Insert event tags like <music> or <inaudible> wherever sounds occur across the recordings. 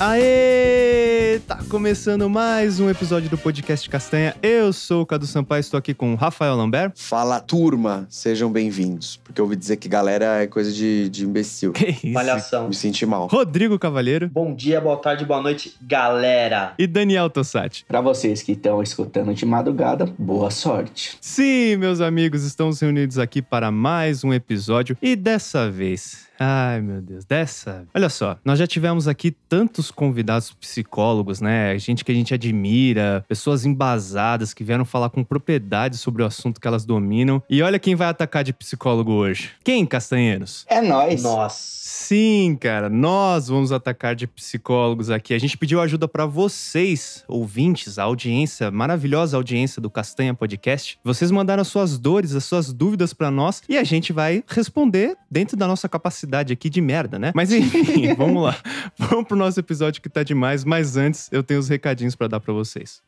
Aê! Tá começando mais um episódio do podcast Castanha. Eu sou o Cadu Sampaio, estou aqui com o Rafael Lambert. Fala, turma, sejam bem-vindos. Porque eu ouvi dizer que galera é coisa de, de imbecil. Que isso? Malhação. Me senti mal. Rodrigo Cavalheiro Bom dia, boa tarde, boa noite, galera. e Daniel Tossati. Para vocês que estão escutando de madrugada, boa sorte. Sim, meus amigos, estamos reunidos aqui para mais um episódio e dessa vez. Ai, meu Deus, dessa. Olha só, nós já tivemos aqui tantos convidados psicólogos, né? Gente que a gente admira, pessoas embasadas que vieram falar com propriedade sobre o assunto que elas dominam. E olha quem vai atacar de psicólogo hoje. Quem, Castanheiros? É nóis. Nossa. Sim, cara, nós vamos atacar de psicólogos aqui. A gente pediu ajuda para vocês, ouvintes, a audiência, maravilhosa audiência do Castanha Podcast. Vocês mandaram as suas dores, as suas dúvidas para nós e a gente vai responder dentro da nossa capacidade aqui de merda, né? Mas enfim, <laughs> vamos lá. Vamos pro nosso episódio que tá demais, mas antes eu tenho os recadinhos para dar para vocês.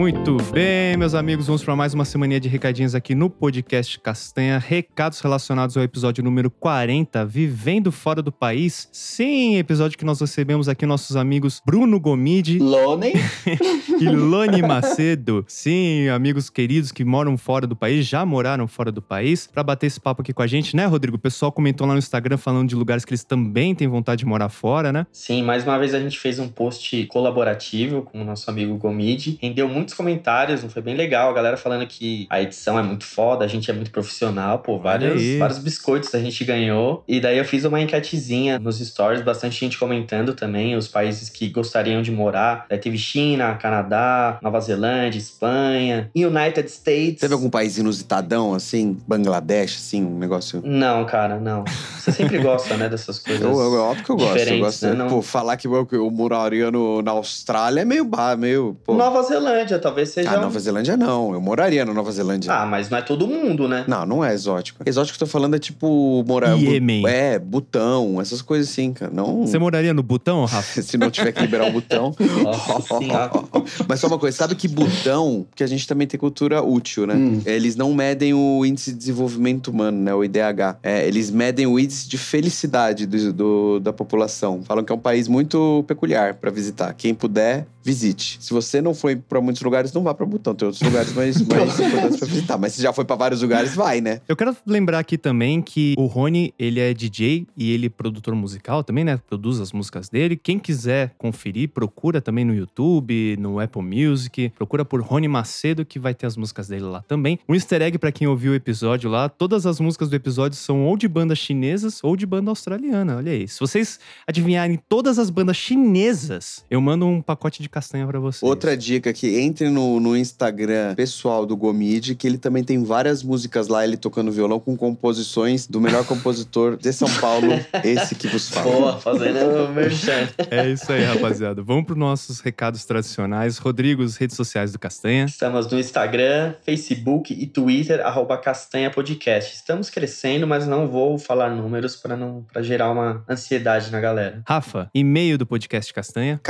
Muito bem, meus amigos, vamos para mais uma semaninha de recadinhos aqui no podcast Castanha. Recados relacionados ao episódio número 40, Vivendo Fora do País. Sim, episódio que nós recebemos aqui nossos amigos Bruno Gomide Lonen, <laughs> e Lone Macedo. Sim, amigos queridos que moram fora do país, já moraram fora do país, para bater esse papo aqui com a gente, né, Rodrigo? O pessoal comentou lá no Instagram falando de lugares que eles também têm vontade de morar fora, né? Sim, mais uma vez a gente fez um post colaborativo com o nosso amigo Gomide. Rendeu muitos comentários, não foi bem legal. A galera falando que a edição é muito foda, a gente é muito profissional. Pô, vários, vários biscoitos a gente ganhou. E daí eu fiz uma enquetezinha nos stories, bastante gente comentando também os países que gostariam de morar. Daí teve China, Canadá, Nova Zelândia, Espanha, United States. Teve algum país inusitadão, assim? Bangladesh, assim, um negócio... Não, cara, não. Você sempre <laughs> gosta, né, dessas coisas. Eu, eu, óbvio que eu gosto. Eu gosto né? Não- Pô, falar que eu, eu moraria no, na Austrália é meio... bar, meio pô. Nova Zelândia, talvez seja. Ah, Nova Zelândia não. Eu moraria na Nova Zelândia. Ah, mas não é todo mundo, né? Não, não é exótico. Exótico que eu tô falando é tipo morar... Iêmen. É, Butão, essas coisas assim, cara. Não... Você moraria no Butão, Rafa? <laughs> Se não tiver que liberar o. <laughs> Nossa senhora. <laughs> Mas só uma coisa, sabe que botão, que a gente também tem cultura útil, né? Hum. Eles não medem o índice de desenvolvimento humano, né? O IDH. É, eles medem o índice de felicidade do, do- da população. Falam que é um país muito peculiar pra visitar. Quem puder, visite. Se você não foi pra muitos lugares, não vá pra Butão. Tem outros lugares mais, <laughs> mais importantes pra visitar. Mas se já foi pra vários lugares, vai, né? Eu quero lembrar aqui também que o Rony, ele é DJ e ele é produtor musical também, né? Produz as músicas dele. Quem quiser conferir, procura também no YouTube, no Apple Music. Procura por Rony Macedo, que vai ter as músicas dele lá também. Um easter egg pra quem ouviu o episódio lá, todas as músicas do episódio são ou de bandas chinesas ou de banda australiana. Olha aí. Se vocês adivinharem todas as bandas chinesas, eu mando um pacote de castanha pra vocês. Outra dica que entre no, no Instagram pessoal do Gomide, que ele também tem várias músicas lá, ele tocando violão com composições do melhor compositor de São Paulo, <laughs> esse que vos fala. Boa, fazendo o merchan. É isso aí, rapaziada. Vamos para nossos recados tradicionais. Rodrigo, as redes sociais do Castanha. Estamos no Instagram, Facebook e Twitter, arroba Castanha Podcast. Estamos crescendo, mas não vou falar números para não para gerar uma ansiedade na galera. Rafa, e-mail do podcast Castanha.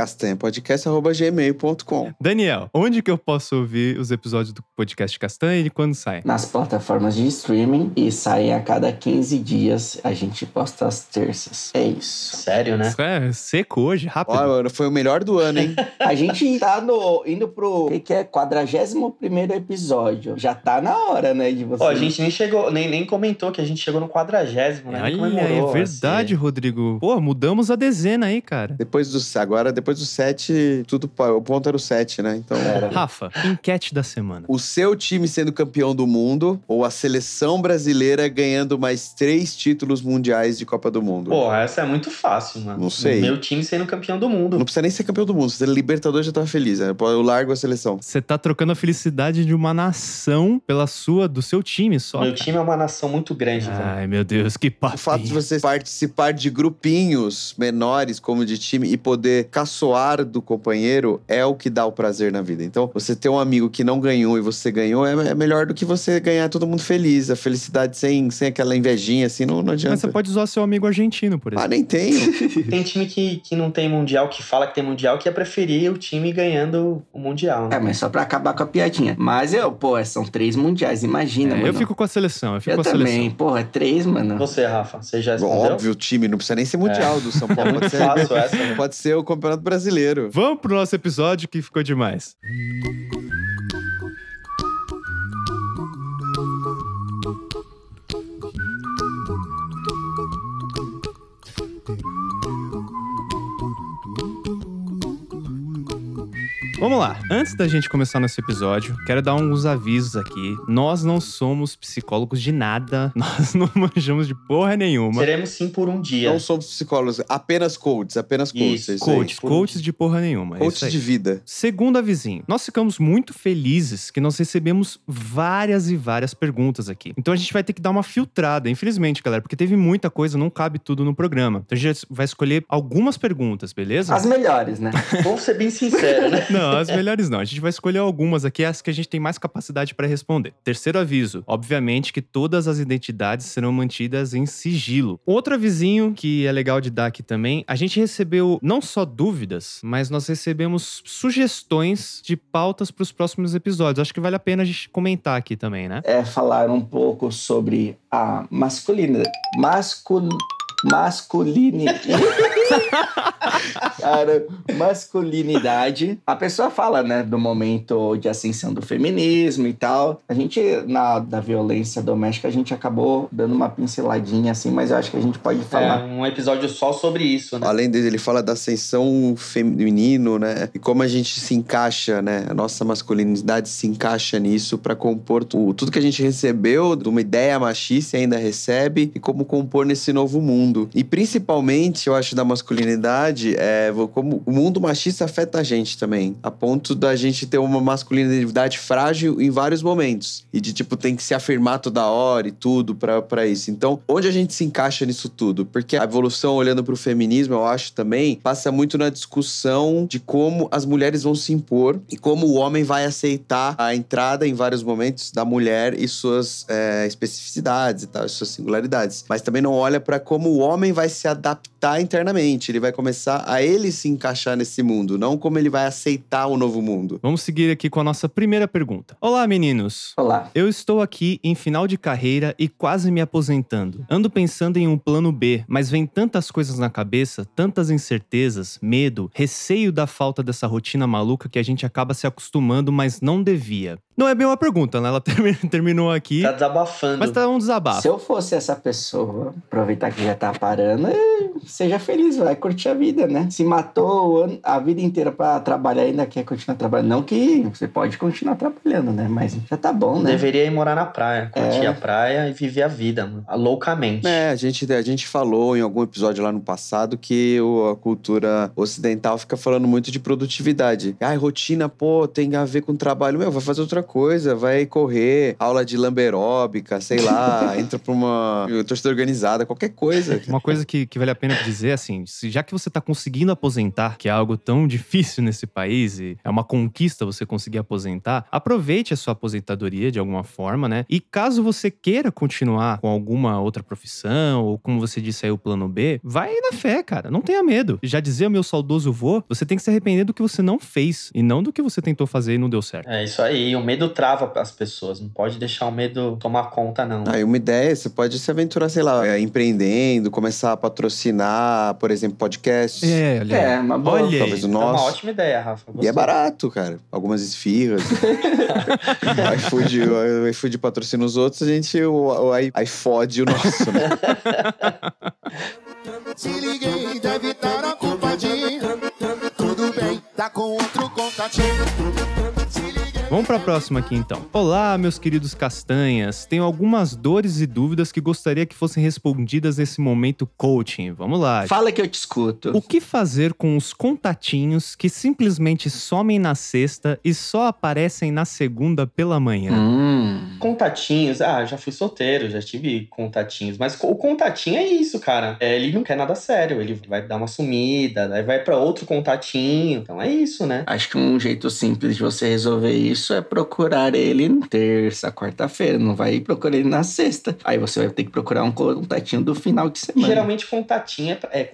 castanhapodcast.gmail.com Daniel, onde que eu posso ouvir os episódios do podcast Castanha e quando sai? nas plataformas de streaming e saem a cada 15 dias. A gente posta às terças. É isso. Sério, né? Isso é seco hoje, rápido. Ó, mano, foi o melhor do ano, hein? <laughs> A gente tá no, indo pro que, que é 41 episódio. Já tá na hora, né, de você. Ó, a gente nem chegou, nem, nem comentou que a gente chegou no quadragésimo, né? Olha, comemorou, é verdade, assim. Rodrigo. Pô, mudamos a dezena aí, cara. Depois do, agora, depois do 7, tudo, pa- o ponto era o 7, né? Então, Era. Rafa, enquete da semana. o seu time sendo campeão do mundo ou a seleção brasileira ganhando mais três títulos mundiais de Copa do Mundo? Porra, essa é muito fácil, mano. Não sei. Meu time sendo campeão do mundo. Não precisa nem ser campeão do mundo. Se ser Libertador já tava feliz, né? Eu largo a seleção. Você tá trocando a felicidade de uma nação pela sua, do seu time só. Meu cara. time é uma nação muito grande, velho. Ai, meu Deus, que papo. O fato de você participar de grupinhos menores, como de time, e poder caçoar do companheiro dinheiro é o que dá o prazer na vida. Então, você ter um amigo que não ganhou e você ganhou é, é melhor do que você ganhar todo mundo feliz. A felicidade sem, sem aquela invejinha, assim, não, não adianta. Mas você pode usar seu amigo argentino, por exemplo. Ah, nem tenho. <laughs> Tem time que, que não tem mundial, que fala que tem mundial, que ia preferir o time ganhando o mundial, né? É, mas só pra acabar com a piadinha. Mas eu, pô, são três mundiais, imagina, É, mano. eu fico com a seleção, eu fico Eu com a também, seleção. porra, é três, mano. Você, Rafa, você já respondeu? Óbvio, o time, não precisa nem ser mundial do São <laughs> É Paulo. muito Pode ser, essa, né? pode ser o Campeonato Brasileiro. Vamos pro nosso episódio que ficou demais. Vamos lá. Antes da gente começar nosso episódio, quero dar alguns avisos aqui. Nós não somos psicólogos de nada. <laughs> Nós não manjamos de porra nenhuma. Seremos sim por um dia. Não somos psicólogos, apenas coaches, apenas coaches. Isso, é. Coaches, coaches de porra nenhuma. é Coaches de vida. Segundo avisinho, nós ficamos muito felizes que nós recebemos várias e várias perguntas aqui. Então a gente vai ter que dar uma filtrada, infelizmente, galera, porque teve muita coisa, não cabe tudo no programa. Então a gente vai escolher algumas perguntas, beleza? As melhores, né? <laughs> Vamos ser bem sinceros, né? Não, as melhores não. A gente vai escolher algumas aqui, as que a gente tem mais capacidade para responder. Terceiro aviso: obviamente que todas as identidades serão mantidas em sigilo. Outro avisinho que é legal de dar aqui também: a gente recebeu não só dúvidas, mas nós recebemos sugestões de pautas para os próximos episódios. Acho que vale a pena a gente comentar aqui também, né? É falar um pouco sobre a masculina... Mascul... Masculini... <laughs> Cara, masculinidade. A pessoa fala, né, do momento de ascensão do feminismo e tal. A gente, na da violência doméstica, a gente acabou dando uma pinceladinha assim, mas eu acho que a gente pode É falar. um episódio só sobre isso, né? Além dele, ele fala da ascensão feminino, né? E como a gente se encaixa, né? A nossa masculinidade se encaixa nisso pra compor tu- tudo que a gente recebeu de uma ideia machista e ainda recebe e como compor nesse novo mundo. E principalmente, eu acho, da masculinidade, é como o mundo machista afeta a gente também. A ponto da gente ter uma masculinidade frágil em vários momentos. E de, tipo, tem que se afirmar toda hora e tudo pra isso. Então, onde a gente se encaixa nisso tudo? Porque a evolução, olhando pro feminismo, eu acho também, passa muito na discussão de como as mulheres vão se impor e como o homem vai aceitar a entrada em vários momentos da mulher e suas é, especificidades e tal, suas singularidades. Mas também não olha pra como o homem vai se adaptar internamente. Ele vai começar a ele se encaixar nesse mundo, não como ele vai aceitar o novo mundo. Vamos seguir aqui com a nossa primeira pergunta. Olá, meninos. Olá. Eu estou aqui em final de carreira e quase me aposentando. Ando pensando em um plano B, mas vem tantas coisas na cabeça, tantas incertezas, medo, receio da falta dessa rotina maluca que a gente acaba se acostumando, mas não devia. Não é bem uma pergunta, né? Ela <laughs> termi- terminou aqui, Tá desabafando. mas tá um desabafo. Se eu fosse essa pessoa, aproveitar que já tá parando, eh, seja feliz, vai curtir a vida, né? Se matou a vida inteira pra trabalhar, ainda quer continuar trabalhando. Não que você pode continuar trabalhando, né? Mas já tá bom, né? Deveria ir morar na praia, curtir É. a praia e viver a vida, mano. Loucamente. É, a gente, a gente falou em algum episódio lá no passado que o- a cultura ocidental fica falando muito de produtividade. Ai, rotina, pô, tem a ver com trabalho. Meu, vai fazer outra coisa, vai correr, aula de lamberóbica, sei lá, <laughs> entra pra uma torcida organizada, qualquer coisa. Uma coisa que, que vale a pena dizer, assim, se- já que você tá conseguindo aposentar, que é algo tão <laughs> difícil nesse país, e é uma conquista você conseguir aposentar, aproveite a sua aposentadoria de alguma forma, né? E caso você queira continuar com alguma outra profissão, ou como você disse aí, o plano B, vai na fé, cara. Não tenha medo. Já dizia meu saudoso vô, você tem que se arrepender do que você não fez, e não do que você tentou fazer e não deu certo. É isso aí. O medo trava as pessoas. Não pode deixar o medo tomar conta, não. Aí uma ideia, você pode se aventurar, sei lá, é, empreendendo, começar a patrocinar, por exemplo, podcasts. É, olha. É, uma boa. Olha. Talvez o É uma nosso. ótima ideia, Rafa. E é barato, cara. Algumas esfirras. <laughs> o iFood, o iFood patrocina os outros, a gente, o, o i- iFod o nosso, né? Se liguei, deve estar ocupadinho. Tudo bem, tá com outro contatinho. Vamos pra próxima aqui então. Olá, meus queridos castanhas. Tenho algumas dores e dúvidas que gostaria que fossem respondidas nesse momento coaching. Vamos lá. Fala que eu te escuto. O que fazer com os contatinhos que simplesmente somem na sexta e só aparecem na segunda pela manhã? Hum. Contatinhos, ah, já fui solteiro, já tive contatinhos, mas o contatinho é isso, cara. É, ele não quer nada sério, ele vai dar uma sumida, daí vai pra outro contatinho. Então é isso, né? Acho que um jeito simples de você resolver isso é procurar ele na terça, quarta-feira. Não vai procurar ele na sexta. Aí você vai ter que procurar um contatinho do final de semana. geralmente contatinho é, é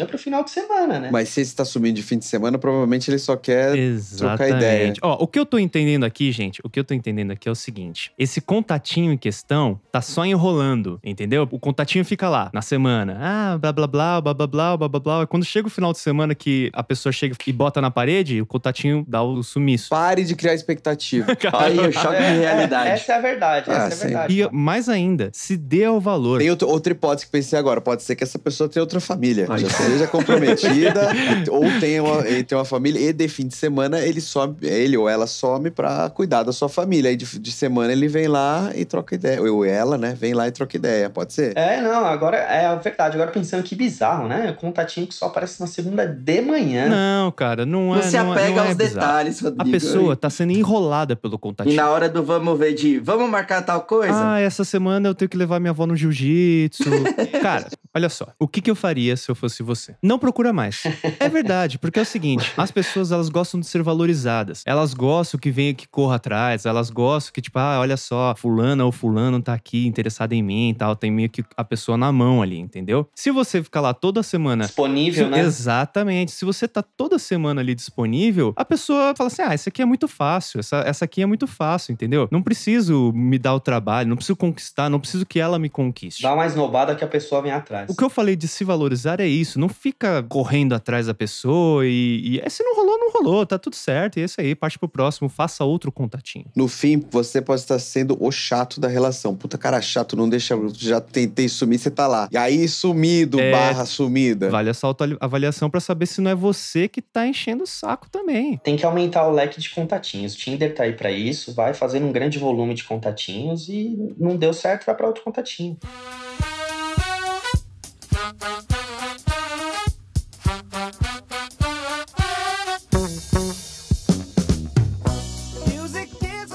é pro final de semana, né? Mas se ele está sumindo de fim de semana, provavelmente ele só quer. trocar ideia. Exatamente. Ó, o que eu tô entendendo aqui, gente, o que eu tô entendendo aqui é o seguinte: esse contatinho em questão tá só enrolando, entendeu? O contatinho fica lá na semana. Ah, blá blá blá, blá blá blá, blá blá blá. Quando chega o final de semana que a pessoa chega e bota na parede, o contatinho dá o sumiço. Pare de criar expectativa. <laughs> Aí o choque É, de é, realidade. essa é a verdade, Ah, essa é a verdade. E mais ainda, se dê ao valor. Tem outro- outra hipótese que pensei agora. Pode ser que essa pessoa tenha outra família. Pode já seja comprometida, <laughs> ou tenha uma, ele tem uma família, e de fim de semana ele some, ele ou ela some pra cuidar da sua família. Aí de, de semana ele vem lá e troca ideia. Ou ela, né? Vem lá e troca ideia. Pode ser? É, não, agora é a verdade. Agora pensando que bizarro, né? Contatinho que só aparece na segunda de manhã. Não, cara, não é. Não se não é- apega não é aos bizarro. detalhes, Rodrigo. A pessoa tá sendo enrolada pelo E contatinho. na hora do vamos ver de vamos marcar tal coisa? Ah, essa semana eu tenho que levar minha avó no jiu-jitsu. <laughs> Cara, olha só. O que, que eu faria se eu fosse você? Não procura mais. É verdade, porque é o seguinte: as pessoas elas gostam de ser valorizadas. Elas gostam que venha que corra atrás. Elas gostam que, tipo, ah, olha só, fulana ou fulano tá aqui interessado em mim e tal. Tem meio que a pessoa na mão ali, entendeu? Se você ficar lá toda semana Disponível, se- né? Exatamente. Se você tá toda semana ali disponível, a pessoa fala assim: ah, isso aqui é muito fácil, essa, essa aqui é muito fácil, entendeu? Não preciso me dar o trabalho, não preciso conquistar, não preciso que ela me conquiste. Dá uma esnobada que a pessoa vem atrás. O que eu falei de se valorizar é isso. Não fica correndo atrás da pessoa e, e é, se não rolou, não rolou, tá tudo certo. E é isso aí, parte pro próximo, faça outro contatinho. No fim, você pode estar sendo o chato da relação. Puta cara chato, não deixa. Já tentei sumir, você tá lá. E aí, sumido, É. barra sumida. Vale essa autoavaliação pra saber se não é você que tá enchendo o saco também. Tem que aumentar o leque de contatinhos. O Tinder tá aí pra isso, vai fazendo um grande volume de contatinhos e não deu certo, vai pra outro contatinho.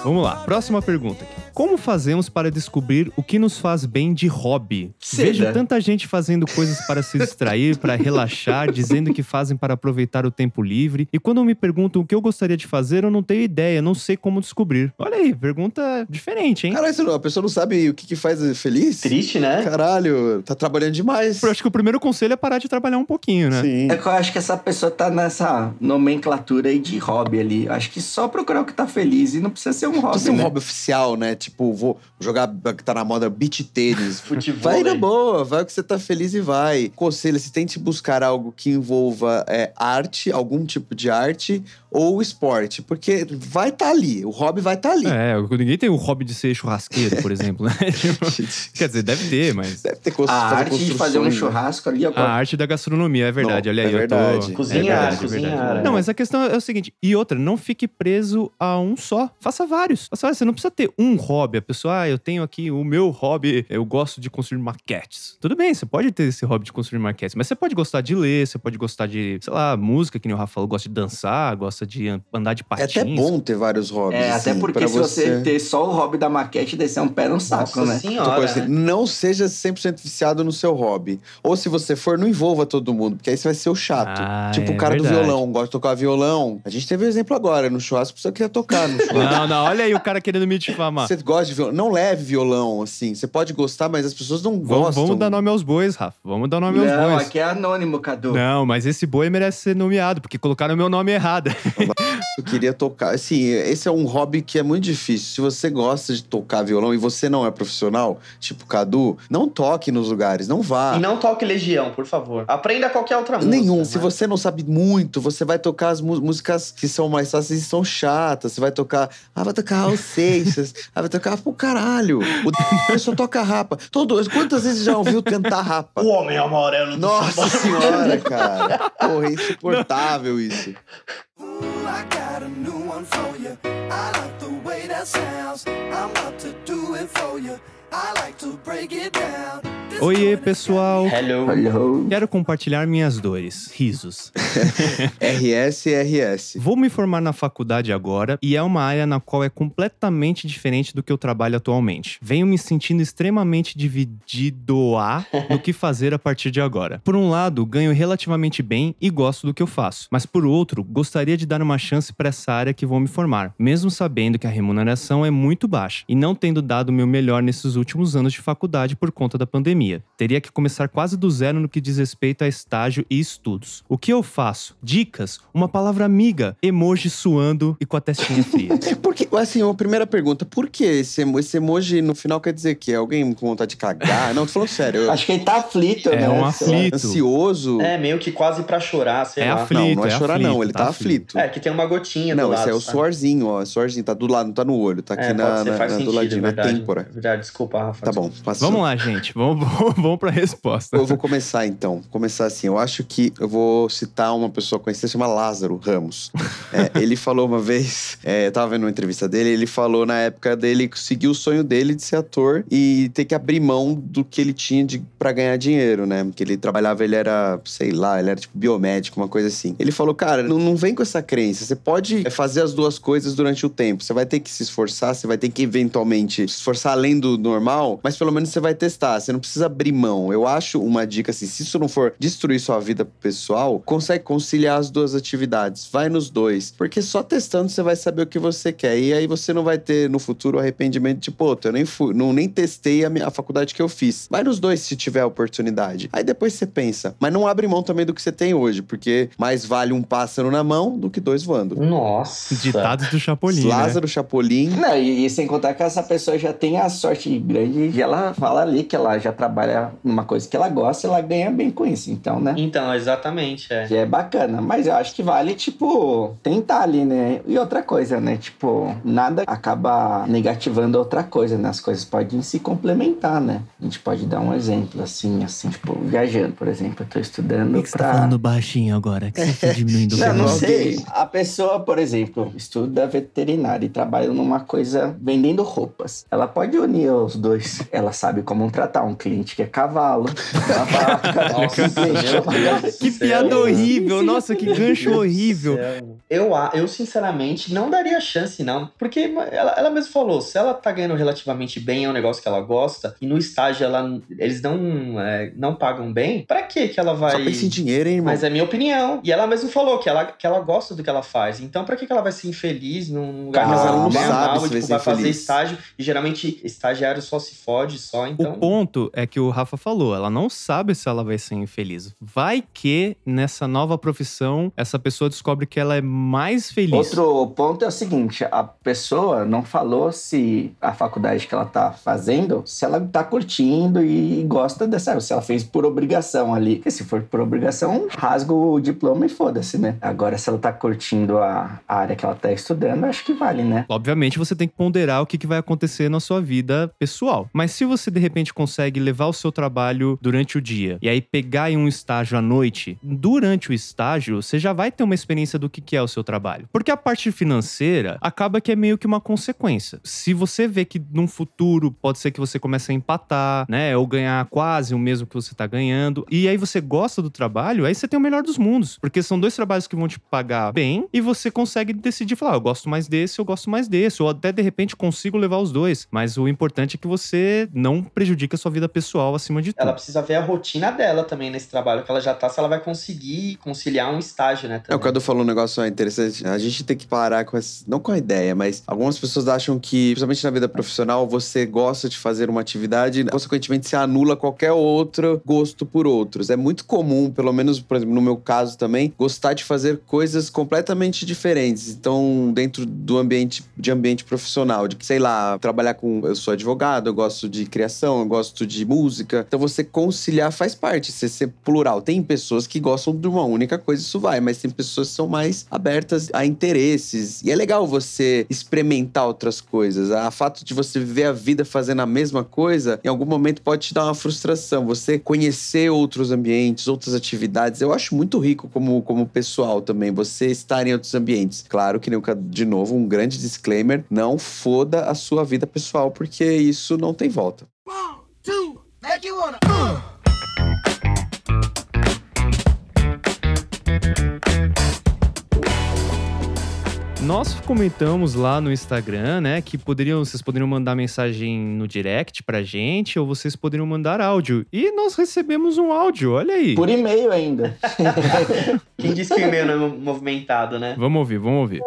Vamos lá, próxima pergunta aqui. Como fazemos para descobrir o que nos faz bem de hobby? Seda. Vejo tanta gente fazendo coisas para se distrair, para relaxar, <laughs> dizendo que fazem para aproveitar o tempo livre. E quando me perguntam o que eu gostaria de fazer, eu não tenho ideia, não sei como descobrir. Olha aí, pergunta diferente, hein? Caralho, a pessoa não sabe o que, que faz feliz? Triste, né? Caralho, tá trabalhando demais. Eu acho que o primeiro conselho é parar de trabalhar um pouquinho, né? Sim. É que eu acho que essa pessoa tá nessa nomenclatura aí de hobby ali. Eu Acho que só procurar o que tá feliz e não precisa ser um hobby, Precisa ser um né? hobby oficial, né? Tipo, vou jogar que tá na moda beach tênis. <laughs> Futebol. Vai na aí. boa, vai o que você tá feliz e vai. Conselho, se tente buscar algo que envolva é, arte, algum tipo de arte, ou esporte. Porque vai estar ali, o hobby vai estar ali. É, ninguém tem o hobby de ser churrasqueiro, por exemplo, né? <laughs> Tipo, Quer dizer, deve ter, mas. Deve ter A arte de fazer um né? churrasco ali, ó. A arte da gastronomia, é verdade. Não, Olha aí, é eu tô... verdade. Cozinhar, é verdade, é verdade. é. Não, mas a questão é o seguinte. E outra, não fique preso a um só. Faça vários. Faça vários. Você não precisa ter um hobby. A pessoa, ah, eu tenho aqui o meu hobby, eu gosto de construir maquetes. Tudo bem, você pode ter esse hobby de construir maquetes, mas você pode gostar de ler, você pode gostar de, sei lá, música, que nem o Rafa falou, gosta de dançar, gosta de andar de É patins. até bom ter vários hobbies. É, até assim, porque se você... ter só o hobby da maquete, daí você é um pé no saco, Nossa né? Senhora. assim, né? não seja 100% viciado no seu hobby. Ou se você for, não envolva todo mundo, porque aí você vai ser o chato. Ah, tipo é o cara do violão, gosta de tocar violão. A gente teve um exemplo agora, no churrasco, a pessoa queria tocar no <laughs> churrasco. Não, não, olha aí o cara querendo me difamar. Você gosta de violão? Não leve violão, assim. Você pode gostar, mas as pessoas não Vamos, gostam. vamos dar nome aos bois, Rafa. Vamos dar nome aos Não, bois. aqui é anônimo, Cadu. Não, mas esse boi merece ser nomeado, porque colocaram meu nome errado. Eu queria tocar. Assim, esse é um hobby que é muito difícil. Se você gosta de tocar violão e você não é profissional, tipo Cadu, não toque nos lugares, não vá. E não toque Legião, por favor. Aprenda qualquer outra música. Nenhum. Se né? você não sabe muito, você vai tocar as músicas que são mais fáceis e são chatas. Você vai tocar. Ah, vai tocar Raul Seixas. <laughs> ah, vai tocar pro caralho. O <laughs> só toca rapa. Todo, quantas vezes já ouviu cantar rapa? O Homem Amarelo do Nossa senhora, cara. <laughs> Porra, é insuportável isso. I got a new one for you. I I like the way that sounds. I'm about to do it for you. I like to break it down. This Oiê, pessoal! Hello. Hello. Quero compartilhar minhas dores, risos. RS e RS. Vou me formar na faculdade agora e é uma área na qual é completamente diferente do que eu trabalho atualmente. Venho me sentindo extremamente dividido a no que fazer a partir de agora. Por um lado, ganho relativamente bem e gosto do que eu faço, mas por outro, gostaria de dar uma chance para essa área que vou me formar, mesmo sabendo que a remuneração é muito baixa e não tendo dado o meu melhor nesses últimos anos de faculdade por conta da pandemia. Teria que começar quase do zero no que diz respeito a estágio e estudos. O que eu faço? Dicas? Uma palavra amiga, emoji suando e com a testinha fria. <laughs> Por que, assim, uma primeira pergunta. Por que esse, esse emoji no final quer dizer que é alguém com vontade de cagar? Não, tô falando sério. eu- Acho que ele tá aflito, É né? um Sei lá. aflito. Ansioso. É, meio que quase pra chorar, sei É lá. aflito. não, não é é chorar, não. aflito, Ele tá tá aflito. aflito. É, que tem uma gotinha Não, do esse lado. é o suorzinho, ó. Suorzinho, tá do lado, não tá no olho. Tá aqui É, na, ser, na, faz na- do sentido, ladinho, é na verdade. têmpora. É Verdade, desculpa, Rafa. Tá bom, passou. Vamos lá, gente. Vamos, <laughs> vamos, vamos pra resposta. Eu vou começar então. Começar assim. Eu acho que eu vou citar uma pessoa conhecida, chama Lázaro Ramos. <laughs> É, ele falou uma vez, é, eu tava vendo uma entrevista dele, ele falou na época dele seguir o sonho dele de ser ator e ter que abrir mão do que ele tinha de, pra ganhar dinheiro, né? Porque ele trabalhava, ele era, sei lá, ele era tipo biomédico, uma coisa assim. Ele falou, cara, não, não vem com essa crença. Você pode fazer as duas coisas durante o tempo. Você vai ter que se esforçar, você vai ter que eventualmente se esforçar além do normal, mas pelo menos você vai testar. Você não precisa abrir mão. Eu acho uma dica assim, se isso não for destruir sua vida pessoal, consegue conciliar as duas atividades. Vai nos dois. Porque só testando você vai saber o que você quer. E aí você não vai ter no futuro arrependimento de, pô, eu nem fui, não, nem testei a, minha, a faculdade que eu fiz. Vai nos dois se tiver a oportunidade. Aí depois você pensa. Mas não abre mão também do que você tem hoje, porque mais vale um pássaro na mão do que dois voando. Nossa. Ditados do Chapolin, né? Lázaro Chapolin. Não, e, e sem contar que essa pessoa já tem a sorte grande de ela fala ali que ela já trabalha numa coisa que ela gosta e ela ganha bem com isso. Então, né? Então, exatamente, é. Já é bacana. Mas eu acho que vale, tipo, tentar ali, né? E outra coisa, né? Tipo, nada acaba negativando outra coisa, né? As coisas podem se complementar, né? A gente pode dar um exemplo, assim, assim, tipo, viajando, por exemplo. Eu tô estudando Por que você pra... tá falando baixinho agora? Que você tá diminuindo o Não, não sei. A pessoa, por exemplo, estuda veterinária e trabalha numa coisa vendendo roupas. Ela pode unir os dois. Ela sabe como tratar um cliente que é cavalo, uma vaca, <laughs> Nossa, um cliente meu papagaio. Deus. Que piada horrível. Nossa, que gancho horrível. Eu, a- eu, sinceramente, não daria chance, não. Porque ela, ela mesma falou, se ela tá ganhando relativamente bem, é um negócio que ela gosta, e no estágio ela, eles não, é, não pagam bem, pra que que ela vai... Só pensa em dinheiro, hein, irmão? Mas é minha opinião. E ela mesma falou que ela, que ela gosta do que ela faz. Então, pra que, que ela vai ser infeliz num lugar Mas que ela não sabe mal, se e, vai tipo, ser vai fazer estágio. E geralmente, estagiário só se fode só. Então, O ponto é que o Rafa falou, ela não sabe se ela vai ser infeliz. Vai que nessa nova profissão essa pessoa descobre que ela é mais feliz. Outro ponto é o seguinte: a pessoa não falou se a faculdade que ela tá fazendo, se ela tá curtindo e gosta dessa. Se ela fez por obrigação ali. Porque se for por obrigação, rasga o diploma e foda-se, né? Agora, se ela tá curtindo a, a área que ela tá estudando, acho que vale, né? Obviamente você tem que ponderar o que, que vai acontecer na sua vida pessoal. Mas se você de repente consegue levar o seu trabalho durante o dia e aí pegar em um estágio à noite, durante o estágio você já vai ter uma experiência do que, que é o seu trabalho. Porque a parte financeira acaba que é meio que uma consequência. Se você vê que num futuro pode ser que você comece a empatar, né? Ou ganhar quase o mesmo que você tá ganhando. E aí você gosta do trabalho, aí você tem o melhor dos mundos. Porque são dois trabalhos que vão te pagar bem e você consegue decidir falar, "Ah, eu gosto mais desse, eu gosto mais desse. Ou até de repente consigo levar os dois. Mas o importante é que você não prejudique a sua vida pessoal acima de tudo. ela precisa ver a rotina dela também nesse trabalho que ela já tá, se ela vai conseguir conciliar um estágio, né? É, o também. Cadu falou um negócio interessante. A gente tem que parar com essa. Não com a ideia, mas algumas pessoas acham que, principalmente na vida profissional, você gosta de fazer uma atividade, consequentemente, se anula qualquer outro gosto por outros. É muito comum, pelo menos, por exemplo, no meu caso também, gostar de fazer coisas completamente diferentes. Então, dentro do ambiente de ambiente profissional, de sei lá, trabalhar com. Eu sou advogado eu gosto de criação, eu gosto de música. Então você conciliar faz parte, você ser plural. Tem pessoas que gostam de uma única coisa, isso vai, mas tem pessoas que são mais abertas a interesses. E é legal você experimentar outras coisas. A fato de você viver a vida fazendo a mesma coisa, em algum momento pode te dar uma frustração. Você conhecer outros ambientes, outras atividades, eu acho muito rico como, como pessoal também, você estar em outros ambientes. Claro que, de novo, um grande disclaimer: não foda a sua vida pessoal, porque isso não tem volta. One, two, make you wanna. Uh. Nós comentamos lá no Instagram, né, que poderiam, vocês poderiam mandar mensagem no direct pra gente ou vocês poderiam mandar áudio. E nós recebemos um áudio, olha aí. Por e-mail ainda. <laughs> Quem disse que o e-mail não é movimentado, né? Vamos ouvir, vamos ouvir.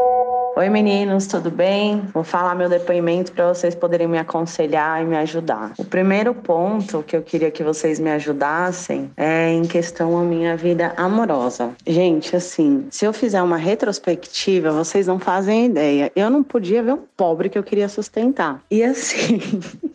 Oi meninos, tudo bem? Vou falar meu depoimento para vocês poderem me aconselhar e me ajudar. O primeiro ponto que eu queria que vocês me ajudassem é em questão à minha vida amorosa. Gente, assim, se eu fizer uma retrospectiva, vocês não fazem ideia. Eu não podia ver um pobre que eu queria sustentar. E assim, <laughs>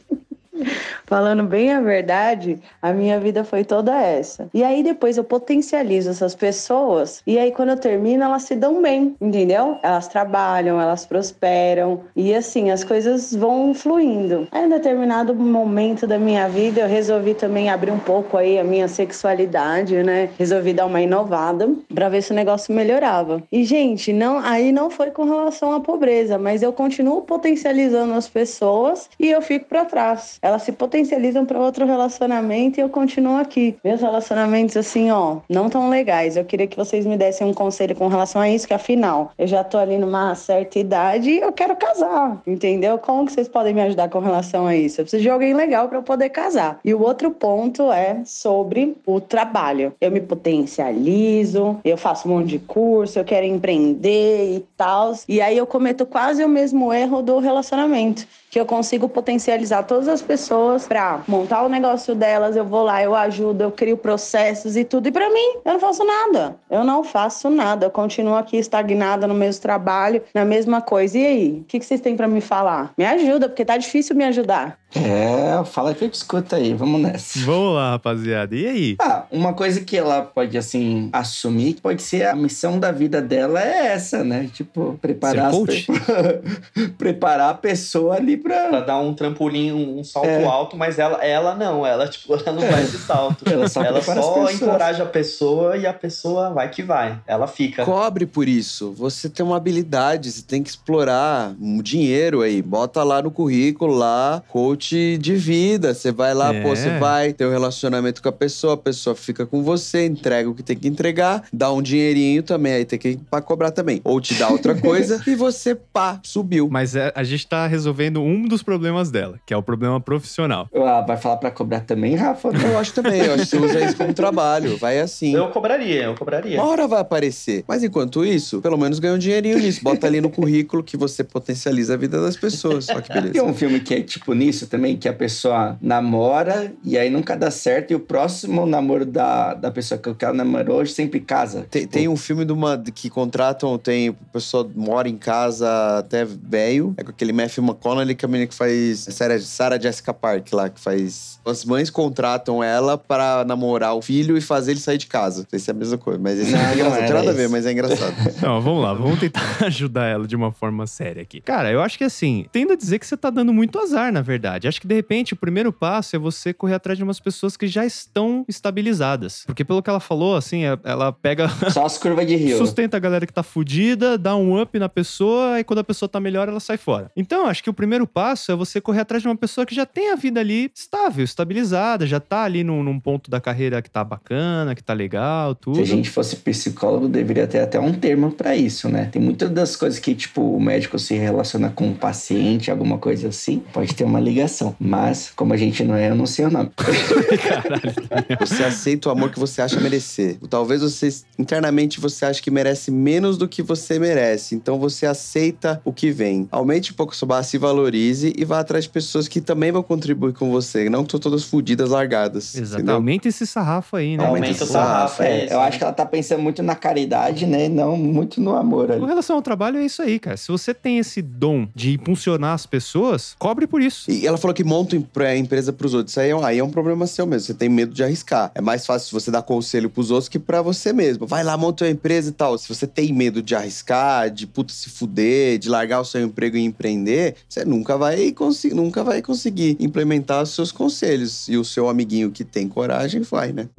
Falando bem a verdade, a minha vida foi toda essa. E aí depois eu potencializo essas pessoas e aí quando eu termino elas se dão bem, entendeu? Elas trabalham, elas prosperam e assim as coisas vão fluindo. Aí, em determinado momento da minha vida eu resolvi também abrir um pouco aí a minha sexualidade, né? Resolvi dar uma inovada para ver se o negócio melhorava. E gente, não, aí não foi com relação à pobreza, mas eu continuo potencializando as pessoas e eu fico para trás elas se potencializam para outro relacionamento e eu continuo aqui. Meus relacionamentos, assim, ó, não tão legais. Eu queria que vocês me dessem um conselho com relação a isso, que afinal, eu já tô ali numa certa idade e eu quero casar, entendeu? Como que vocês podem me ajudar com relação a isso? Eu preciso de alguém legal para eu poder casar. E o outro ponto é sobre o trabalho. Eu me potencializo, eu faço um monte de curso, eu quero empreender e tal. E aí eu cometo quase o mesmo erro do relacionamento que eu consigo potencializar todas as pessoas para montar o negócio delas, eu vou lá, eu ajudo, eu crio processos e tudo. E para mim, eu não faço nada. Eu não faço nada. Eu continuo aqui estagnada no mesmo trabalho, na mesma coisa. E aí, o que, que vocês têm para me falar? Me ajuda, porque tá difícil me ajudar. É, fala que eu te escuto aí, vamos nessa. Vamos lá, rapaziada. E aí? Ah, uma coisa que ela pode, assim, assumir, que pode ser a missão da vida dela é essa, né? Tipo, preparar, Ser as pe- <laughs> preparar a pessoa ali pra... Pra dar um trampolim, um salto É. alto, mas ela, ela não, ela, tipo, ela não vai de salto. Ela só ela só encoraja a pessoa e a pessoa vai que vai. Ela fica. Cobre por isso. Você tem uma habilidade, você tem que explorar um dinheiro aí. Bota lá no currículo, lá, coach de vida. Você vai lá, É. pô, você vai ter um relacionamento com a pessoa, a pessoa fica com você, entrega o que tem que entregar, dá um dinheirinho também, aí tem que ir pra cobrar também. Ou te dá outra <laughs> coisa e você, pá, subiu. Mas é, a gente tá resolvendo um dos problemas dela, que é o problema profissional. Ah, vai falar pra cobrar também, Rafa? Eu acho também, eu acho que você usa isso como trabalho. Vai assim. Eu cobraria, eu cobraria. Uma hora vai aparecer. Mas enquanto isso, pelo menos ganha um dinheirinho nisso. Bota ali no currículo que você potencializa a vida das pessoas. Olha que Tem beleza. um filme que é tipo nisso também, que a pessoa namora e aí nunca dá certo e o próximo namoro da, da pessoa que ela namorou sempre casa. Tem, tem um filme de uma, que contratam, tem. A pessoa mora em casa até velho. É com aquele Matthew McConaughey, que a menina que faz. Sarah, Sarah Jessica Park lá, que faz. As mães contratam ela para namorar o filho e fazer ele sair de casa. Não sei se é a mesma coisa, mas esse Não, é não engraçado. Não tem nada a ver, mas é engraçado. <laughs> Não, vamos lá, vamos tentar <laughs> ajudar ela de uma forma séria aqui. Cara, eu acho que assim, tendo a dizer que você tá dando muito azar, na verdade. Acho que de repente o primeiro passo é você correr atrás de umas pessoas que já estão estabilizadas. Porque pelo que ela falou, assim, é- ela pega. <laughs> Só as curvas de rio. Sustenta a galera que tá fudida, dá um up na pessoa, e quando a pessoa tá melhor, ela sai fora. Então, acho que o primeiro passo é você correr atrás de uma pessoa que já tem a vida ali estável, estabilizada, já tá ali num, num ponto da carreira que tá bacana, que tá legal, tudo. Se a gente fosse psicólogo, deveria ter até um termo pra isso, né? Tem muitas das coisas que, tipo, o médico se relaciona com o paciente, alguma coisa assim, pode ter uma ligação. Mas, como a gente não é, eu não sei o nome. <laughs> Você aceita o amor que você acha merecer. Talvez você, internamente, você ache que merece menos do que você merece. Então você aceita o que vem. Aumente um pouco a sua base, se valorize e vá atrás de pessoas que também vão contribuir com você. Não que estão todas fodidas, largadas. Exatamente. Aumenta esse sarrafo aí, né? Aumenta Aumenta o sarrafo, é, É, isso, eu né? acho que ela tá pensando muito na caridade, né? E não muito no amor Com ali. relação ao trabalho, é isso aí, cara. Se você tem esse dom de impulsionar as pessoas, cobre por isso. E ela falou que monta pra empresa pros outros. Isso aí é, um, aí é um problema seu mesmo. Você tem medo de arriscar. É mais fácil você dar conselho pros outros que pra você mesmo. Vai lá, monta uma empresa e tal. Se você tem medo de arriscar, de puta se fuder, de largar o seu emprego e empreender, você nunca vai, consi- nunca vai conseguir implementar os seus conselhos. E o seu amiguinho que tem coragem vai, né?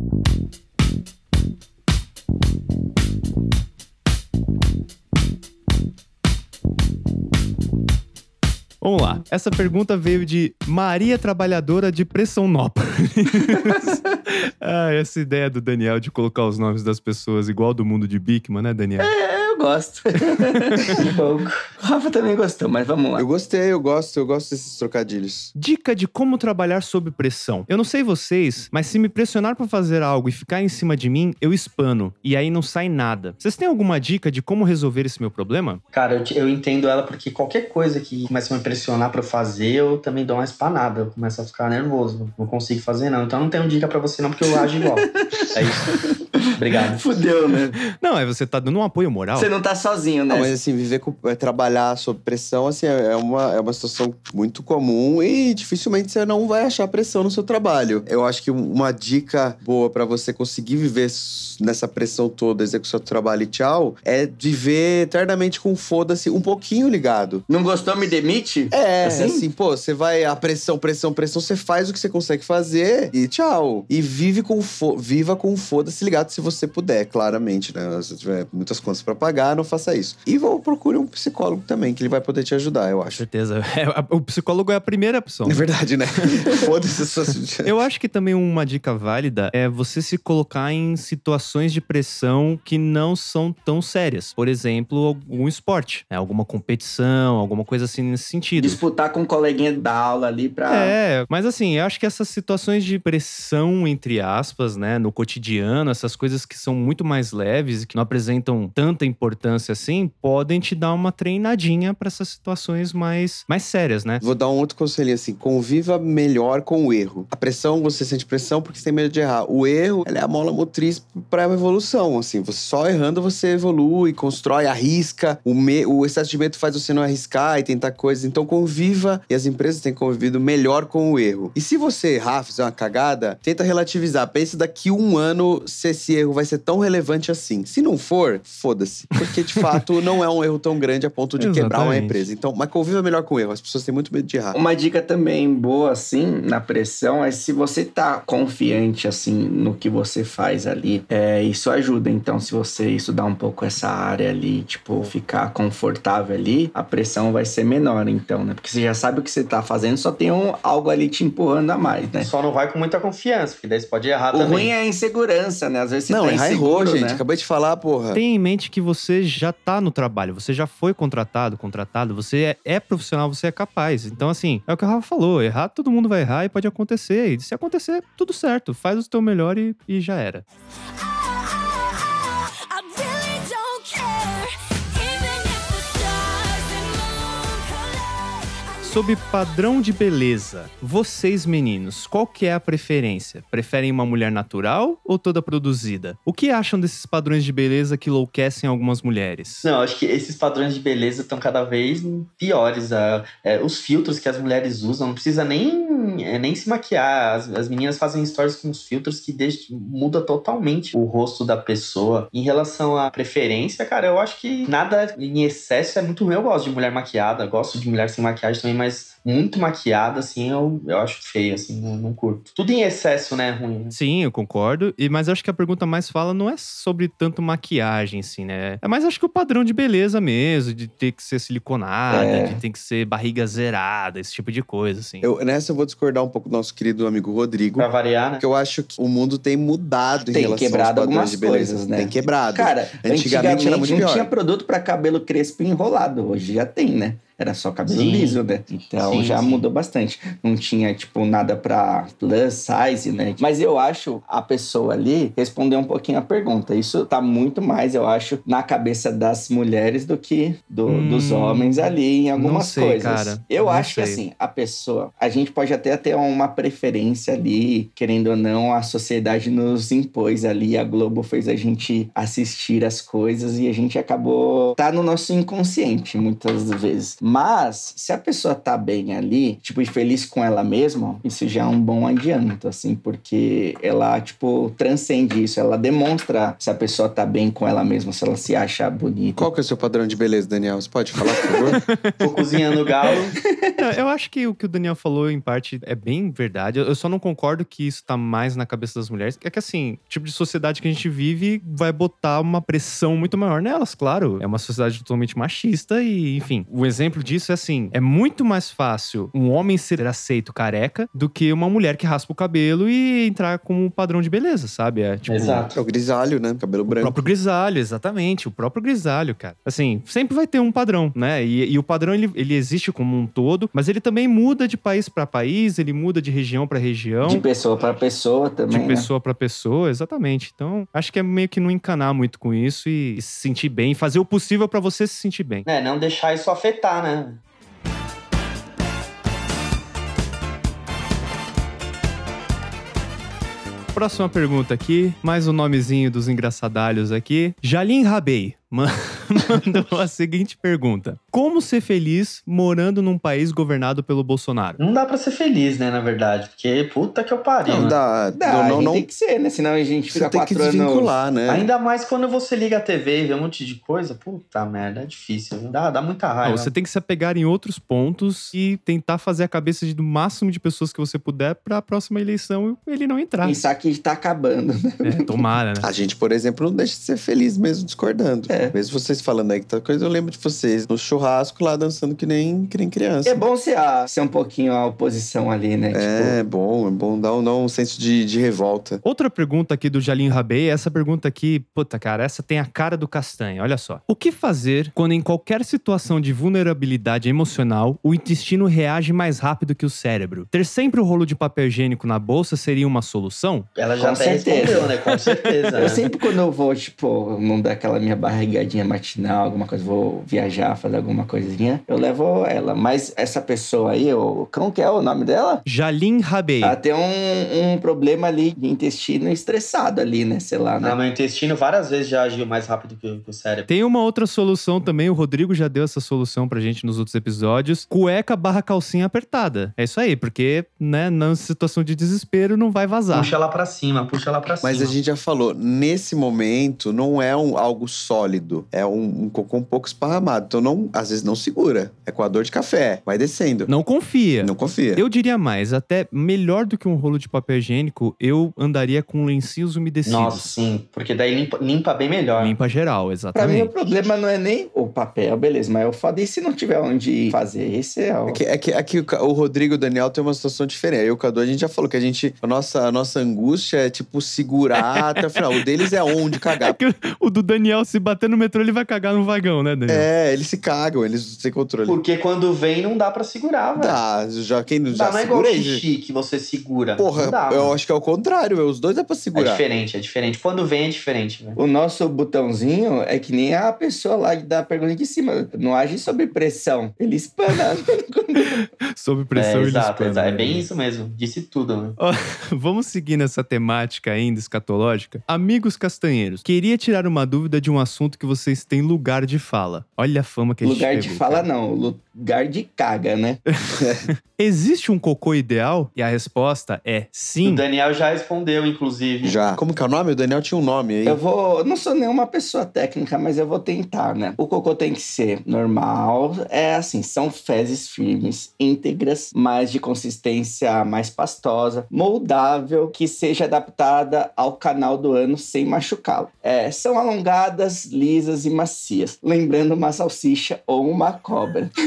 Vamos lá. Essa pergunta veio de Maria Trabalhadora de Pressãonópolis. <laughs> ah, essa ideia do Daniel de colocar os nomes das pessoas igual do mundo de Bigman, né, Daniel? É, eu gosto. <laughs> Um pouco. o Rafa também gostou, mas vamos lá. Eu gostei, eu gosto, eu gosto desses trocadilhos. Dica de como trabalhar sob pressão. Eu não sei vocês, mas se me pressionar pra fazer algo e ficar em cima de mim, eu espano. E aí não sai nada. Vocês têm alguma dica de como resolver esse meu problema? Cara, eu, eu entendo ela porque qualquer coisa que começa a me pressionar pra eu fazer, eu também dou uma espanada. Eu começo a ficar nervoso. Não consigo fazer, não. Então não tenho dica pra você, não, porque eu ajo igual. <laughs> É isso. Obrigado. <laughs> Fudeu, né? Não, é você tá dando um apoio moral. Você não tá sozinho, né? Não, mas assim, viver com, é, trabalhar sob pressão, assim, é é uma, é uma situação muito comum e dificilmente você não vai achar pressão no seu trabalho. Eu acho que um- uma dica boa pra você conseguir viver nessa pressão toda, executar o seu trabalho e tchau, é viver eternamente com foda-se um pouquinho ligado. Não gostou, me demite? É, Assim? assim? pô, você vai a pressão, pressão, pressão, você faz o que você consegue fazer e tchau. E vive com fo- viva com foda-se ligado se você puder, claramente, né? Se tiver muitas contas pra pagar, não faça isso. E vou procure um psicólogo também, que ele vai poder te ajudar, eu Com acho. certeza. <laughs> É, o psicólogo é a primeira opção. É verdade, né? <laughs> Foda-se as suas... Eu acho que também uma dica válida é você se colocar em situações de pressão que não são tão sérias. Por exemplo, algum esporte, né? alguma competição, alguma coisa assim nesse sentido. Disputar com um coleguinha da aula ali pra. É, mas assim, eu acho que essas situações de pressão, entre aspas, né, no cotidiano, essas coisas que são muito mais leves e que não apresentam tanta importância assim, podem te dar uma treinadinha pra essas situações mais, mais sérias, né? Vou dar um outro conselho assim: conviva melhor com o erro. A pressão, você sente pressão porque você tem medo de errar. O erro, é a mola motriz para a evolução. Assim, você só errando você evolui, constrói, arrisca. O, me, o excesso de medo faz você não arriscar e tentar coisas. Então conviva e as empresas têm convivido melhor com o erro. E se você errar, fizer uma cagada, tenta relativizar. Pensa daqui um ano se esse erro vai ser tão relevante assim. Se não for, foda-se, porque de fato <laughs> não é um erro tão grande a ponto de quebrar uma Exatamente. empresa. Então, mas conviva melhor com o erro. As pessoas têm muito medo de errar. Uma dica também boa, assim, na pressão, é se você tá confiante, assim, no que você faz ali, é, isso ajuda. Então, se você estudar um pouco essa área ali, tipo, ficar confortável ali, a pressão vai ser menor, então, né? Porque você já sabe o que você tá fazendo, só tem um, algo ali te empurrando a mais, né? Só não vai com muita confiança, porque daí você pode errar O também. ruim é a insegurança, né? Às vezes você não, tá errar inseguro, errou, gente. né? Acabei de falar, porra. Tenha em mente que você já tá no trabalho, você já foi contratado, contratado, você é, é profissional, você é capaz. Então, assim, é o que o Rafa falou: errar, todo mundo vai errar e pode acontecer. E se acontecer, tudo certo. Faz o teu melhor e, e já era. Sob padrão de beleza, vocês meninos, qual que é a preferência? Preferem uma mulher natural ou toda produzida? O que acham desses padrões de beleza que enlouquecem algumas mulheres? Não, acho que esses padrões de beleza estão cada vez piores. ah, é, os filtros que as mulheres usam, não precisa nem, é, nem se maquiar. As, as meninas fazem stories com os filtros que deixa, muda totalmente o rosto da pessoa. Em relação à preferência, cara, eu acho que nada em excesso é muito ruim. Eu gosto de mulher maquiada, gosto de mulher sem maquiagem também, mas muito maquiada, assim, eu, eu acho feio, assim, não, não curto. Tudo em excesso, né, é ruim. né? Sim, eu concordo. E, mas acho que a pergunta mais fala não é sobre tanto maquiagem, assim, né? É mais acho que o padrão de beleza mesmo, de ter que ser siliconada, É. de ter que ser barriga zerada, esse tipo de coisa, assim. Eu, nessa eu vou discordar um pouco do nosso querido amigo Rodrigo. Pra variar, né? Porque eu acho que o mundo tem mudado em Tem relação quebrado aos padrões algumas de beleza. coisas, né? Tem quebrado. Cara, Antigamente antigamente, era muito não pior. tinha produto pra cabelo crespo e enrolado. Hoje já tem, né? Era só cabelo Sim. liso, né? Então Sim, já sim. mudou bastante. Não tinha, tipo, nada pra plus size, né? Mas eu acho a pessoa ali respondeu um pouquinho a pergunta. Isso tá muito mais, eu acho, na cabeça das mulheres do que do- Hum, dos homens ali em algumas sei, coisas. cara. Eu acho que sei. assim, a pessoa, a gente pode até ter uma preferência ali, querendo ou não, a sociedade nos impôs ali, a Globo fez a gente assistir as coisas e a gente acabou tá no nosso inconsciente muitas vezes. Mas se a pessoa tá bem ali, tipo, e feliz com ela mesma, isso já é um bom adianto, assim, porque ela, tipo, transcende isso, ela demonstra se a pessoa tá bem com ela mesma, se ela se acha bonita. Qual que é o seu padrão de beleza, Daniel? Você pode falar, por favor? <laughs> Tô cozinhando galo. <laughs> Não, eu acho que o que o Daniel falou, em parte, é bem verdade. Eu- Eu só não concordo que isso tá mais na cabeça das mulheres. É que, assim, o tipo de sociedade que a gente vive vai botar uma pressão muito maior nelas, claro. É uma sociedade totalmente machista e, enfim. O exemplo disso é assim: é muito mais fácil um homem ser aceito careca do que uma mulher que raspa o cabelo e entrar como um padrão de beleza, sabe? É tipo. É Exato. o grisalho, né? Cabelo O branco. próprio grisalho, exatamente. O próprio grisalho, cara. Assim, sempre vai ter um padrão, né? E, e o padrão, ele, ele existe como um todo, mas ele também muda de país pra país, ele muda de região pra região. De pessoa para pessoa também, De né? pessoa pra pessoa, exatamente. Então, acho que é meio que não encanar muito com isso e, e se sentir bem, fazer o possível pra você se sentir bem. É, não deixar isso afetar, né? Próxima pergunta aqui, mais o nomezinho dos engraçadalhos aqui. Jalim Rabei <laughs> mandou a seguinte pergunta: Como ser feliz morando num país governado pelo Bolsonaro? Não dá pra ser feliz, né, na verdade. Porque puta que eu pariu. Não né? dá. Dá, não, a não, gente não. tem que ser, né? Senão a gente Você fica tem que quatro anos... desvincular, né? Ainda mais quando você liga a TV e vê um monte de coisa. Puta merda, é difícil. viu? Dá, dá muita Não, raiva. você tem que se apegar em outros pontos e tentar fazer a cabeça de- do máximo de pessoas que você puder pra próxima eleição ele não entrar. Pensar que tá acabando, né? É, tomara, né? A gente, por exemplo, não deixa de ser feliz mesmo discordando. É. Mesmo vocês falando aí que tá coisa, eu lembro de vocês no churrasco lá dançando que nem, que nem criança. É bom ser, a, ser um pouquinho a oposição ali, né? É Tipo, bom, é bom dar um, dar um senso de, de revolta. Outra pergunta aqui do Jalim Rabei, essa pergunta aqui, puta cara, essa tem a cara do castanho, olha só. O que fazer quando em qualquer situação de vulnerabilidade emocional, o intestino reage mais rápido que o cérebro? Ter sempre o rolo de papel higiênico na bolsa seria uma solução? Ela já Com até certeza. respondeu, né? Com <laughs> certeza. eu né? sempre quando eu vou, tipo, não dar aquela minha barrigadinha matinal, alguma coisa, vou viajar, fazer alguma coisinha, eu levo ela. Mas essa pessoa aí, o como que é o nome dela? Jalim Rabei. Ela tem um, um problema ali de intestino estressado ali, né? Sei lá, né? Não, meu intestino várias vezes já agiu mais rápido que o, que o cérebro. Tem uma outra solução também, o Rodrigo já deu essa solução pra gente nos outros episódios. Cueca barra calcinha apertada. É isso aí, porque, né, na situação de desespero não vai vazar. Puxa lá pra cima, puxa lá pra cima. Mas a gente já falou, nesse momento não é um, algo sólido, é um, um cocô um pouco esparramado. Então não, às vezes não segura. É coador de café, vai descendo. Não confia. Não confia. Eu diria mais, até melhor do que um rolo de papel higiênico, eu andaria com lencinhos umedecidos. Nossa, sim. Porque daí limpa, limpa bem melhor. Limpa geral, Pra mim, o exatamente. problema não é nem o papel, beleza, mas o foda é se não tiver onde fazer. Esse é o. É que, é que, é que o Rodrigo e o Daniel tem uma situação diferente. Aí o Cadu, a gente já falou que a gente. A nossa, a nossa angústia é tipo segurar até o final. O deles é onde cagar. É <laughs> que o do Daniel, se bater no metrô, ele vai cagar no vagão, né, Daniel? É, eles se cagam, eles têm controle. Porque quando vem, não dá pra segurar, velho. Dá, já quem Não já dá, não é igual segura aí. xixi que você segura. Porra, não dá, eu mano. acho que é o contrário, meu. os dois é pra É segurar. diferente, é diferente. Quando vem, é diferente, velho. O nosso botãozinho é que nem a pessoa lá da pergunta de cima. Não age sob pressão. Ele espana. <laughs> Sob pressão é, ele exato, espana, exato. É né? bem isso mesmo. Disse tudo, né? Ó, <laughs> Vamos seguir nessa temática ainda escatológica. Amigos castanheiros, queria tirar uma dúvida de um assunto que vocês têm lugar de fala. Olha a fama que a gente lugar de pegou, fala, cara. não. Lugar de caga, né? <laughs> Existe um cocô ideal? E a resposta é O sim. Daniel já respondeu, inclusive. Já. Como que é o nome? O Daniel tinha um nome aí. Eu vou. Não sou nenhuma pessoa técnica, mas eu vou tentar, né? O cocô tem que ser normal. É assim, são fezes firmes, íntegras, mas de consistência mais pastosa, moldável, que seja adaptada ao canal do ano sem machucá-lo. É, são alongadas, lisas e macias, lembrando uma salsicha ou uma cobra. <laughs>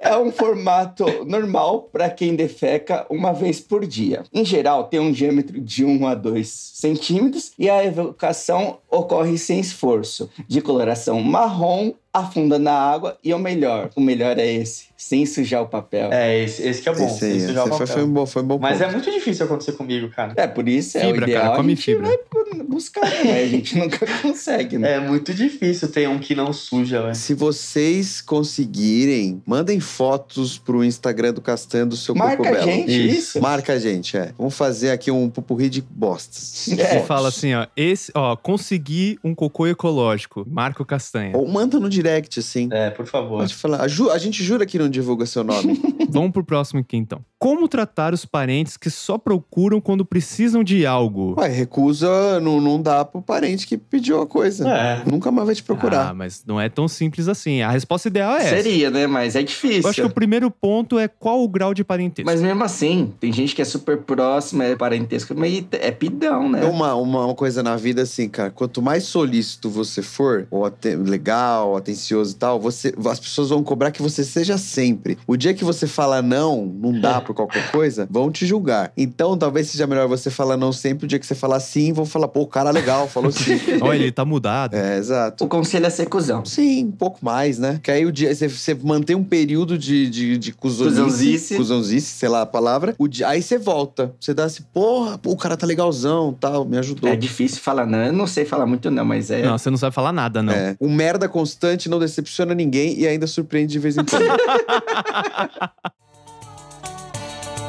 É um formato normal para quem defeca uma vez por dia. Em geral, tem um diâmetro de 1 a 2 centímetros e a evocação ocorre sem esforço, de coloração marrom afunda na água e o melhor, o melhor é esse, sem sujar o papel. É, esse, esse que é bom. Esse aí, já é o foi, papel. foi um bom, foi um bom Mas ponto. é muito difícil acontecer comigo, cara. É, por isso é Fibra, o ideal. cara, come a gente fibra. vai buscar, né? A gente <laughs> nunca consegue, né? É muito difícil ter um que não suja, velho. Se vocês conseguirem, mandem fotos pro Instagram do Castanho do seu Marca Coco a Belo. gente, Isso. isso. Marca a gente, é. Vamos fazer aqui um pupurri de bostas. É. Você fala assim, ó, esse, ó, consegui um cocô ecológico, Marco Castanha. Ou manda no direct, assim. É, por favor. Pode falar. A, Ju- a gente jura que não divulga seu nome. <laughs> Vamos pro próximo aqui então. Como tratar os parentes que só procuram quando precisam de algo? Ué, recusa, não, não dá pro parente que pediu a coisa. É. Nunca mais vai te Ah, procurar. mas não é tão simples assim. A resposta ideal é essa. Seria, né? Mas é difícil. Eu acho que o primeiro ponto é qual o grau de parentesco. Mas mesmo assim, tem gente que é super próxima, é parentesco, mas é pidão, né? É uma, uma, uma coisa na vida assim, cara. Quanto mais solícito você for, ou até legal, atencioso e tal, você, as pessoas vão cobrar que você seja sempre. O dia que você fala não, não dá por qualquer <laughs> coisa, vão te julgar. Então, talvez seja melhor você falar não sempre. O dia que você falar sim, vão falar, pô, o cara legal, falou sim. <laughs> Olha, ele tá mudado. é, exato. O conselho é ser cuzão. Sim, um pouco mais, né? Que aí o dia, você, você mantém um período de, de, de Cuzãozice. cuzãozice, sei lá a palavra. O dia, aí você volta. Você dá assim, porra, pô, o cara tá legalzão, tal, me ajudou. É difícil falar não. Eu não sei falar muito não, mas é... Não, você não sabe falar nada, não. É. Um merda constante não decepciona ninguém e ainda surpreende de vez em quando. <laughs>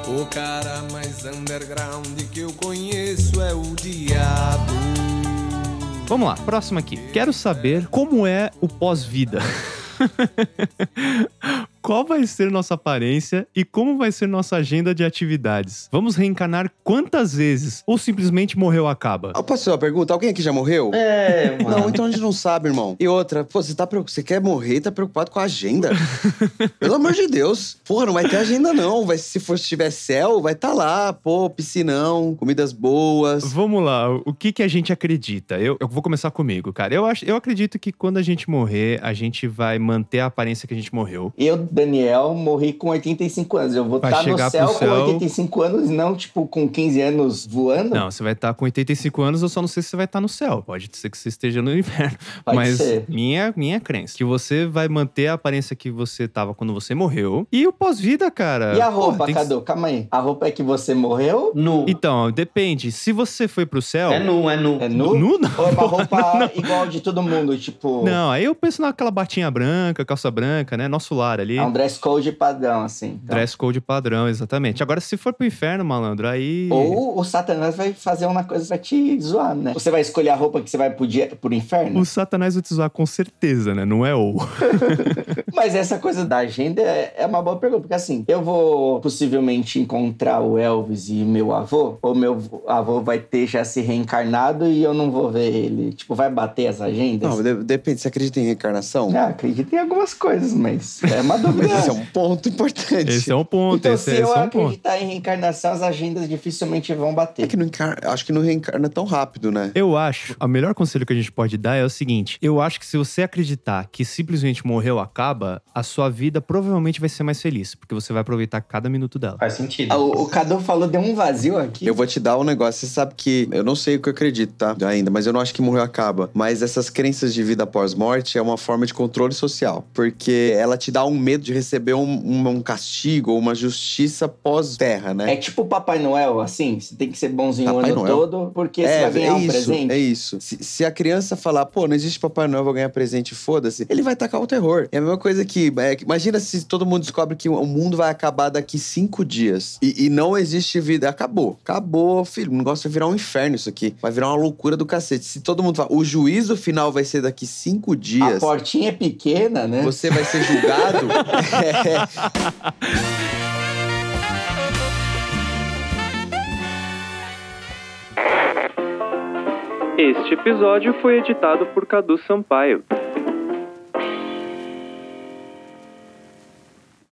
O cara mais underground que eu conheço é o diabo. Vamos lá, próximo aqui. Quero saber como é o pós-vida. <laughs> Qual vai ser nossa aparência e como vai ser nossa agenda de atividades? Vamos reencarnar quantas vezes? Ou simplesmente morreu acaba? Ah, Posso fazer uma pergunta? Alguém aqui já morreu? É, <laughs> mano. Não, então a gente não sabe, irmão. E outra, pô, você, tá, você quer morrer e tá preocupado com a agenda? <laughs> Pelo amor de Deus. Porra, não vai ter agenda, não. Vai, se for se tiver céu, vai estar tá lá, pô, piscinão, comidas boas. Vamos lá, o que que a gente acredita? Eu, eu vou começar comigo, cara. Eu, acho, eu acredito que quando a gente morrer, a gente vai manter a aparência que a gente morreu. Eu, Daniel, morri com 85 anos. Eu vou Vai estar no chegar céu, pro céu. com 85 anos e não, tipo, com 15 anos voando. Não, você vai estar com 85 anos, eu só não sei se você vai estar no céu. Pode ser que você esteja no <laughs> inferno. Pode Mas ser. minha minha crença, que você vai manter a aparência que você tava quando você morreu. E o pós-vida, cara. E a pô, roupa, que- Cadu? Calma aí. A roupa é que você morreu? Nu. Então, depende. Se você foi pro céu. É nu, é nu. É nu? Nu não. Ou é uma roupa <laughs> igual de todo mundo, tipo... Não, aí eu penso naquela batinha branca, calça branca, né? Nosso lar ali. É um dress code padrão, assim. Então. Dress code padrão, exatamente. Agora, se for pro inferno, malandro, aí. Ou o Satanás vai fazer uma coisa pra te zoar, né? Você vai escolher a roupa que você vai pro, dia, pro inferno? O Satanás vai te zoar com certeza, né? Não é ou. <laughs> <laughs> Mas essa coisa da agenda é, é uma boa pergunta, porque assim, eu vou possivelmente encontrar o Elvis e meu avô, ou meu avô vai ter já se reencarnado e eu não vou ver ele. Tipo, vai bater as agendas? Não, de- depende. Você acredita em reencarnação? Ah, acredito em algumas coisas, mas é uma dúvida. <laughs> Mas esse é um ponto importante. Esse é um ponto. Então, esse, se esse eu é um ponto. acreditar em reencarnação, as agendas dificilmente vão bater. É que não encarna, acho que não reencarna tão rápido, né? Eu acho, o melhor conselho que a gente pode dar é o seguinte: eu acho que se você acreditar que simplesmente morreu acaba, a sua vida provavelmente vai ser mais feliz, porque você vai aproveitar cada minuto dela. Faz sentido. Ah, O, o Cadu falou, deu um vazio aqui. Eu vou te dar um negócio. Você sabe que eu não sei o que eu acredito, tá? Ainda, mas eu não acho que morreu acaba. Mas essas crenças de vida após morte é uma forma de controle social. Porque ela te dá um medo de receber um, um- um castigo ou uma justiça pós-terra, né? É tipo Papai Noel, assim, você tem que ser bonzinho Papai o ano Noel? todo, porque você vai ganhar um isso, presente. é isso. Se, se a criança falar, pô, não existe Papai Noel, vou ganhar presente, foda-se, ele vai tacar o terror. É a mesma coisa que, é, imagina se todo mundo descobre que o mundo vai acabar daqui cinco dias e, e não existe vida. Acabou. Acabou, filho. O negócio vai virar um inferno isso aqui. Vai virar uma loucura do cacete. Se todo mundo fala, o juízo final vai ser daqui cinco A dias, portinha é pequena, né? você vai ser julgado. <laughs> Este episódio foi editado por Cadu Sampaio.